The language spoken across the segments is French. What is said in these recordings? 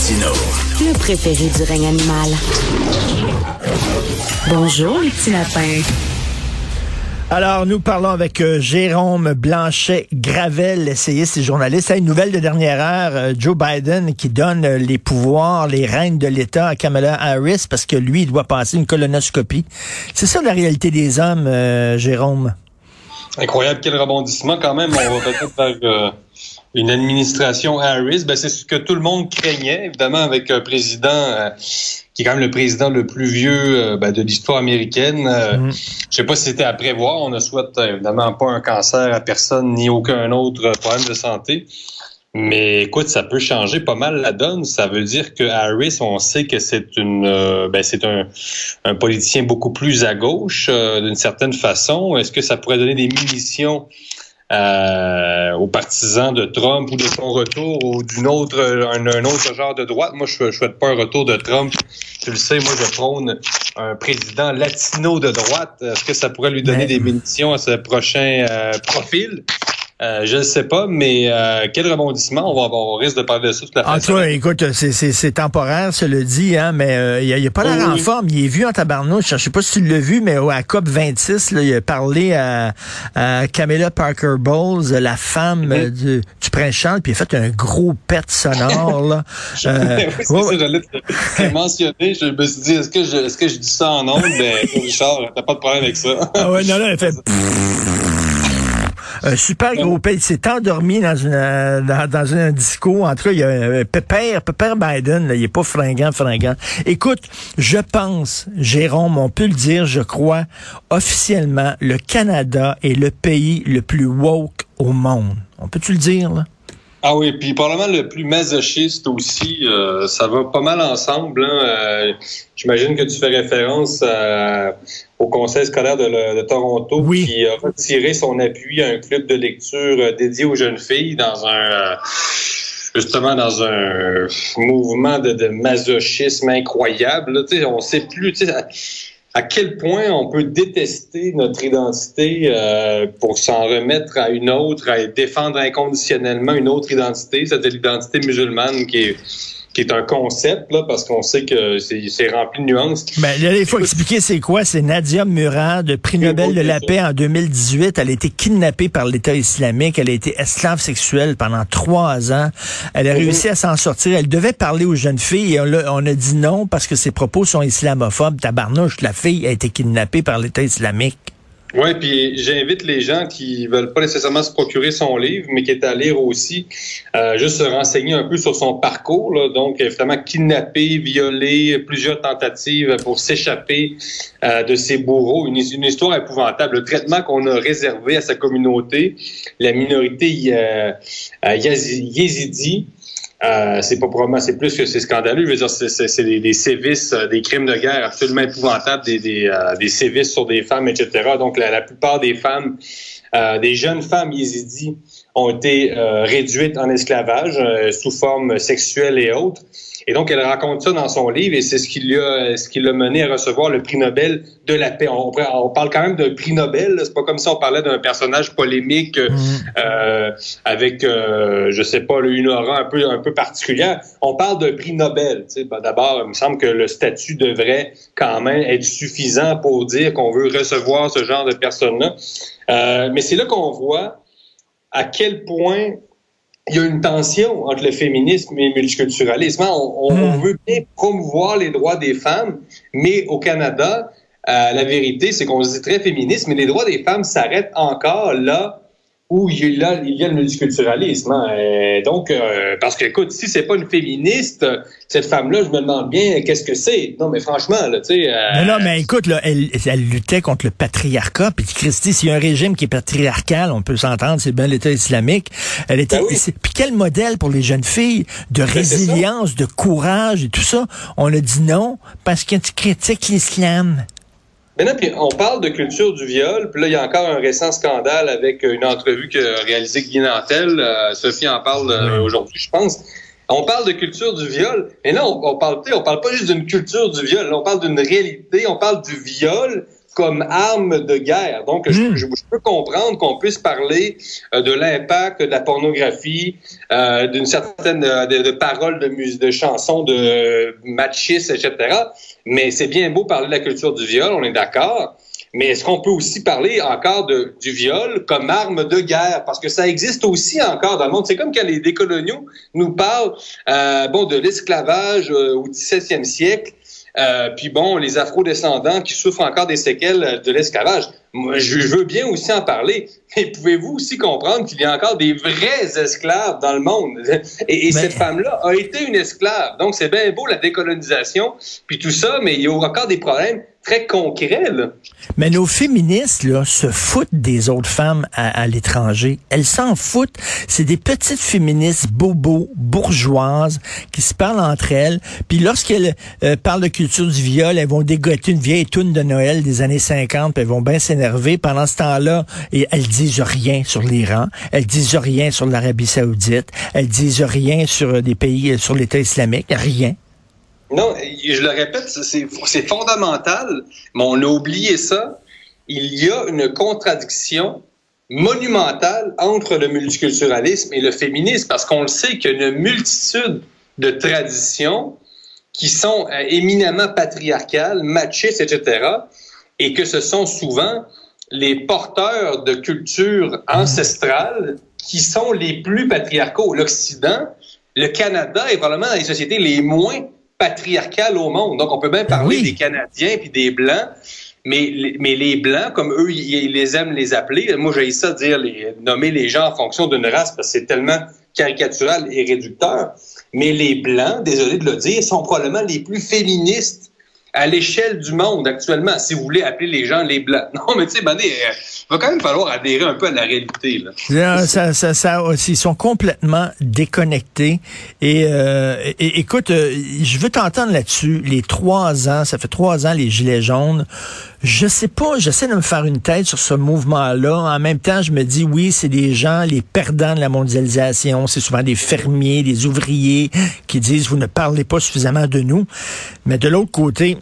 Martino. Le préféré du règne animal. Bonjour, les petits lapins. Alors, nous parlons avec euh, Jérôme Blanchet-Gravel, essayiste et journaliste. une nouvelle de dernière heure, euh, Joe Biden qui donne euh, les pouvoirs, les règnes de l'État à Kamala Harris parce que lui, il doit passer une colonoscopie. C'est ça la réalité des hommes, Jérôme? Incroyable, quel rebondissement quand même. On va peut-être faire une administration Harris. Ben, c'est ce que tout le monde craignait, évidemment, avec un président qui est quand même le président le plus vieux euh, ben, de l'histoire américaine. Euh, mm. Je sais pas si c'était à prévoir. On ne souhaite euh, évidemment pas un cancer à personne ni aucun autre problème de santé. Mais écoute, ça peut changer pas mal la donne. Ça veut dire que Harris, on sait que c'est une, ben, c'est un, un, politicien beaucoup plus à gauche d'une certaine façon. Est-ce que ça pourrait donner des munitions euh, aux partisans de Trump ou de son retour ou d'une autre un, autre genre de droite. Moi, je ne souhaite pas un retour de Trump. Tu le sais, moi, je prône un président latino de droite. Est-ce que ça pourrait lui donner des munitions à ce prochain euh, profil? Euh, je ne sais pas, mais euh, quel rebondissement. On va avoir risque de parler de ça toute la En tout cas, écoute, c'est temporaire, ça le dit, hein, mais euh, il a, pas l'air en forme. Il est vu en tabarnouche. Je sais pas si tu l'as vu, mais à COP 26, là, il a parlé à, à Camilla Parker Bowles, la femme mm-hmm. du, du prince Charles, puis il a fait un gros pet sonore. là. oui, c'est ouais, ça, mentionné. Je me suis dit, est-ce que je, est-ce que je dis ça en ondes? Ben, Richard, t'as pas de problème avec ça. ah ouais, non, non, elle fait un super gros pays. Il s'est endormi dans, une, euh, dans, un disco. En tout cas, il y a un Pépère, Pépère Biden, là, il est pas fringant, fringant. Écoute, je pense, Jérôme, on peut le dire, je crois, officiellement, le Canada est le pays le plus woke au monde. On peut-tu le dire, là? Ah oui, puis probablement le plus masochiste aussi, euh, ça va pas mal ensemble. Hein. Euh, j'imagine que tu fais référence au Conseil scolaire de, Toronto qui a retiré son appui à un club de lecture euh, dédié aux jeunes filles dans un justement dans un mouvement de, masochisme incroyable. Là, on sait plus à quel point on peut détester notre identité euh, pour s'en remettre à une autre, à défendre inconditionnellement une autre identité, cette l'identité musulmane qui est qui est un concept, là, parce qu'on sait que c'est rempli de nuances. Ben, là, il faut expliquer c'est quoi. C'est Nadia Murad, prix Nobel de la paix en 2018. Elle a été kidnappée par l'État islamique. Elle a été esclave sexuelle pendant trois ans. Elle a mhm. réussi à s'en sortir. Elle devait parler aux jeunes filles et on a, on a dit non parce que ses propos sont islamophobes. Tabarnouche, la fille a été kidnappée par l'État islamique. Oui, puis j'invite les gens qui veulent pas nécessairement se procurer son livre, mais qui est à lire aussi, euh, juste se renseigner un peu sur son parcours. Là. Donc, évidemment, kidnappé, violé, plusieurs tentatives pour s'échapper euh, de ses bourreaux. Une, histoire épouvantable. Le traitement qu'on a réservé à sa communauté, la minorité euh, yézidi, euh, c'est pas probablement, c'est plus que c'est scandaleux. Je veux dire, c'est des, sévices, euh, des crimes de guerre absolument épouvantables, des, des, euh, des sévices sur des femmes, etc. Donc, la, la plupart des femmes, euh, des jeunes femmes yézidis ont été réduites en esclavage sous forme sexuelle et autres. Et donc, elle raconte ça dans son livre et c'est ce qui l'a, ce qui l'a mené à recevoir le prix Nobel de la paix. On, on parle quand même d'un prix Nobel. C'est pas comme si on parlait d'un personnage polémique euh, mm. euh avec, euh, je sais pas, une aura un peu, un peu particulière. On parle d'un prix Nobel. Ben, d'abord, il me semble que le statut devrait quand même être suffisant pour dire qu'on veut recevoir ce genre de personnes-là. Euh, mais c'est là qu'on voit à quel point il y a une tension entre le féminisme et le multiculturalisme. On, hmm. veut bien promouvoir les droits des femmes, mais au Canada, euh, la vérité, c'est qu'on se dit très féministe, mais les droits des femmes s'arrêtent encore là où il y a, il y a le multiculturalisme. Hein. donc, euh, parce que, écoute, si c'est pas une féministe, cette femme-là, je me demande bien qu'est-ce que c'est. Non, mais franchement, là, tu sais... Euh, non, non, mais écoute, là, elle, elle luttait contre le patriarcat. Puis, Christy, s'il y a un régime qui est patriarcal, on peut s'entendre, c'est bien l'État islamique. Elle était... Ben puis quel modèle pour les jeunes filles de ben, résilience, de courage et tout ça? On a dit non parce que tu critiques l'islam. Maintenant, puis on parle de culture du viol, puis là, il y a encore un récent scandale avec une entrevue que réalisé Guy Nantel. Euh, Sophie en parle euh, aujourd'hui, je pense. On parle de culture du viol, mais là, on, on parle, on parle pas juste d'une culture du viol, on parle d'une réalité, on parle du viol comme arme de guerre. Donc, je, hmm. peux comprendre qu'on puisse parler euh, de l'impact de la pornographie, euh, d'une certaine euh, de, paroles de, musique, de chansons de machistes, etc. Mais c'est bien beau parler de la culture du viol, on est d'accord. Mais est-ce qu'on peut aussi parler encore de, du viol comme arme de guerre? Parce que ça existe aussi encore dans le monde. C'est comme quand les décoloniaux nous parlent euh, bon, de l'esclavage au 17e siècle euh, puis bon, les afro-descendants qui souffrent encore des séquelles de l'esclavage. Moi, je veux bien aussi en parler, mais pouvez-vous aussi comprendre qu'il y a encore des vrais esclaves dans le monde? Et, cette femme-là a été une esclave. Donc, c'est bien beau la décolonisation, puis tout ça, mais il y a encore des problèmes très concret. Là. Mais nos féministes là, se foutent des autres femmes à, l'étranger. Elles s'en foutent. C'est des petites féministes bobos, bourgeoises, qui se parlent entre elles. Puis lorsqu'elles euh, parlent de culture du viol, elles vont dégoter une vieille toune de Noël des années 50, puis elles vont bien s'énerver. Pendant ce temps-là, et elles disent rien sur l'Iran, elles disent rien sur l'Arabie saoudite, elles disent rien sur des pays, sur l'État islamique, rien. Non, je le répète, c'est fondamental, mais on a oublié ça. Il y a une contradiction monumentale entre le multiculturalisme et le féminisme, parce qu'on le sait qu'il y a une multitude de traditions qui sont euh, éminemment patriarcales, machistes, etc., et que ce sont souvent les porteurs de culture ancestrale qui sont les plus patriarcaux. L'Occident, le Canada est probablement dans les sociétés les moins patriarcale au monde. Donc, on peut bien parler des Canadiens puis des Blancs, mais, mais les Blancs, comme eux, ils, les aiment les appeler. Moi, j'ai ça dire, les, nommer les gens en fonction d'une race, parce que c'est tellement caricatural et réducteur. Mais les Blancs, désolé de le dire, sont probablement les plus féministes à l'échelle du monde actuellement, si vous voulez appeler les gens les blancs. Non, mais tu sais, il va quand même falloir adhérer un peu à la réalité. Là. Ça, ça, ça, ils sont complètement déconnectés. Et, euh, écoute, euh, je veux t'entendre là-dessus. Les trois ans, ça fait trois ans, les Gilets jaunes. Je sais pas, j'essaie de me faire une tête sur ce mouvement-là. En même temps, je me dis, oui, c'est des gens, les perdants de la mondialisation. C'est souvent des fermiers, des ouvriers qui disent, vous ne parlez pas suffisamment de nous. Mais de l'autre côté,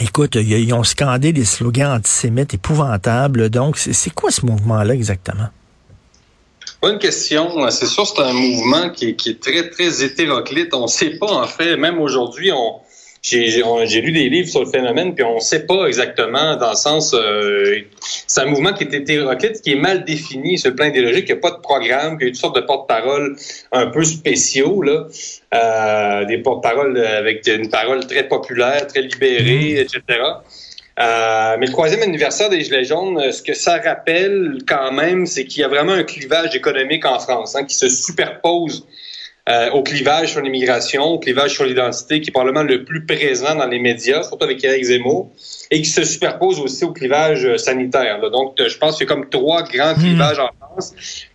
Écoute, ils ont scandé des slogans antisémites épouvantables. Donc, c'est quoi ce mouvement-là exactement? Bonne question. C'est sûr, c'est un mouvement qui est, qui est, très, très hétéroclite. On ne sait pas, en fait, même aujourd'hui, on, j'ai lu des livres sur le phénomène, puis on ne sait pas exactement, dans le sens, euh, c'est un mouvement qui est hétéroclite, qui est mal défini sur le plan idéologique, il n'y a pas de programme, qu'il y a toutes sortes de porte-parole un peu spéciaux, là, euh, des porte-paroles avec une parole très populaire, très libérée, mm-hmm. etc. Euh, mais le troisième anniversaire des Gilets jaunes, ce que ça rappelle quand même, c'est qu'il y a vraiment un clivage économique en France hein, qui se superpose euh, au clivage sur l'immigration, au clivage sur l'identité, qui est probablement le plus présent dans les médias, surtout avec Eric Zemmour, et qui se superpose aussi au clivage euh, sanitaire. Donc, je pense qu'il y a comme trois grands hmm. clivages en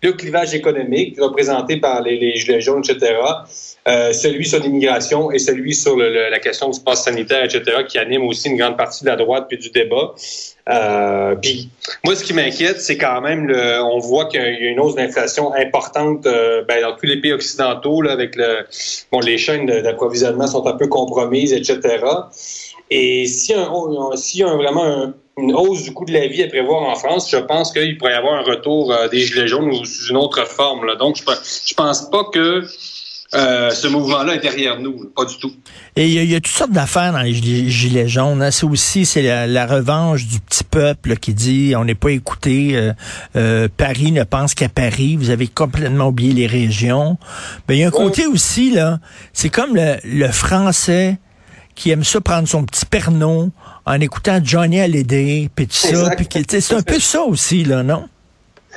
Le clivage économique, représenté par les, les gilets jaunes, etc., euh, celui sur l'immigration et celui sur le, la question du passe sanitaire, etc., qui anime aussi une grande partie de la droite puis du débat. Euh, moi, ce qui m'inquiète, c'est quand même, le, on voit qu'il y a une hausse d'inflation importante euh, ben, dans tous les pays occidentaux, là, avec le, bon, les chaînes d'approvisionnement sont un peu compromises, etc. Et si un, si un vraiment une hausse du coût de la vie à prévoir en France, je pense qu'il pourrait y avoir un retour euh, des gilets jaunes sous une autre forme. Là. Donc, je, je pense pas que euh, ce mouvement-là est derrière nous, pas du tout. Et il y, a toutes sortes d'affaires dans les gilets jaunes. Hein. C'est aussi c'est la, revanche du petit peuple qui dit on n'est pas écouté. Euh, euh, Paris ne pense qu'à Paris. Vous avez complètement oublié les régions. Mais il y a un côté aussi là. C'est comme le, le français qui aime ça prendre son petit pernon en écoutant Johnny Hallyday puis tout ça. c'est un peu ça aussi là, non?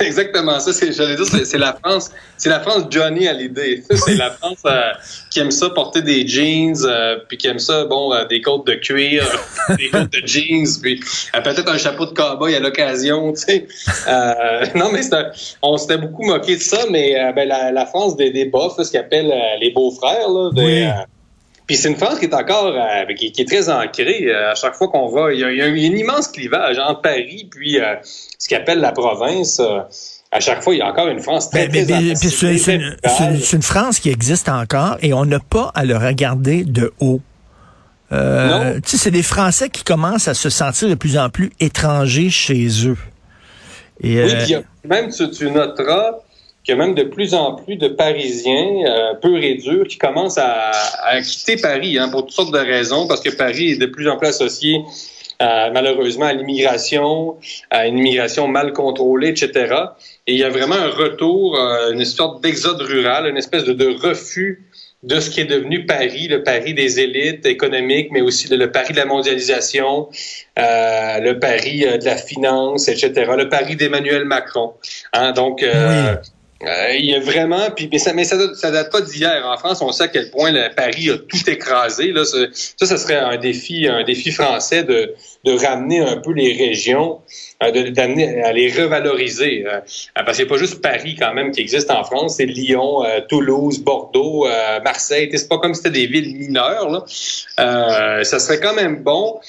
Exactement, ça, c'est, j'allais dire, c'est, la France, c'est la France Johnny à l'idée. C'est la France euh, qui aime ça porter des jeans, euh, puis qui aime ça, bon, euh, des côtes de cuir, des côtes de jeans, puis peut-être un chapeau de cowboy à l'occasion, tu sais. non, mais on s'était beaucoup moqué de ça, mais ben, la, la, France des, des bofs, ce qu'ils appellent les beaux-frères, là, des, puis c'est une France qui est encore euh, qui, est très ancrée. Euh, à chaque fois qu'on va, il y, a, il y, a, un immense clivage entre Paris puis euh, ce qu'on appelle la province. à chaque fois, il y a encore une France très, très C'est une, France qui existe encore et on n'a pas à le regarder de haut. Euh, c'est des Français qui commencent à se sentir de plus en plus étrangers chez eux. Et, oui, euh, même tu, tu noteras qu'il y a même de plus en plus de Parisiens euh, peu réduits qui commencent à, à quitter Paris hein, pour toutes sortes de raisons, parce que Paris est de plus en plus associé euh, malheureusement à l'immigration, à une immigration mal contrôlée, etc. Et il y a vraiment un retour, euh, une sorte d'exode rural, une espèce de, de, refus de ce qui est devenu Paris, le Paris des élites économiques, mais aussi le, Paris de la mondialisation, euh, le Paris de la finance, etc., le Paris d'Emmanuel Macron. Hein, donc, euh, euh, il y a vraiment, puis mais ça, mais ça, ça date pas d'hier. En France, on sait à quel point Paris a tout écrasé. Là, ça, ça serait un défi, un défi français de, de ramener un peu les régions, euh, d'amener à les revaloriser. Euh, parce qu'il n'y a pas juste Paris quand même qui existe en France, c'est Lyon, Toulouse, Bordeaux, Marseille. C'est pas comme si c'était des villes mineures. Là. ça serait quand même bon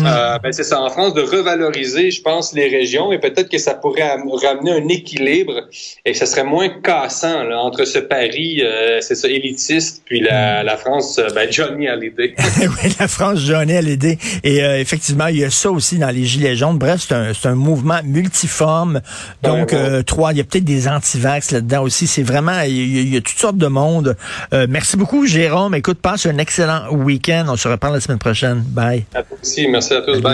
Hmm. Euh, ben, c'est ça, en France, de revaloriser, je pense, les régions et peut-être que ça pourrait ramener un équilibre et que ça serait moins cassant là, entre ce Paris, euh, c'est ça, élitiste, puis la, la France, euh, ben, Johnny Hallyday. oui, la France, Johnny Hallyday. Et effectivement, il y a ça aussi dans les Gilets jaunes. Bref, c'est un, un mouvement multiforme. Donc, trois, il y a peut-être des antivax là-dedans aussi. C'est vraiment, il y, a, toutes sortes de monde. merci beaucoup, Jérôme. Écoute, passe un excellent week-end. On se reparle la semaine prochaine. Bye. À toi aussi. Merci à tous.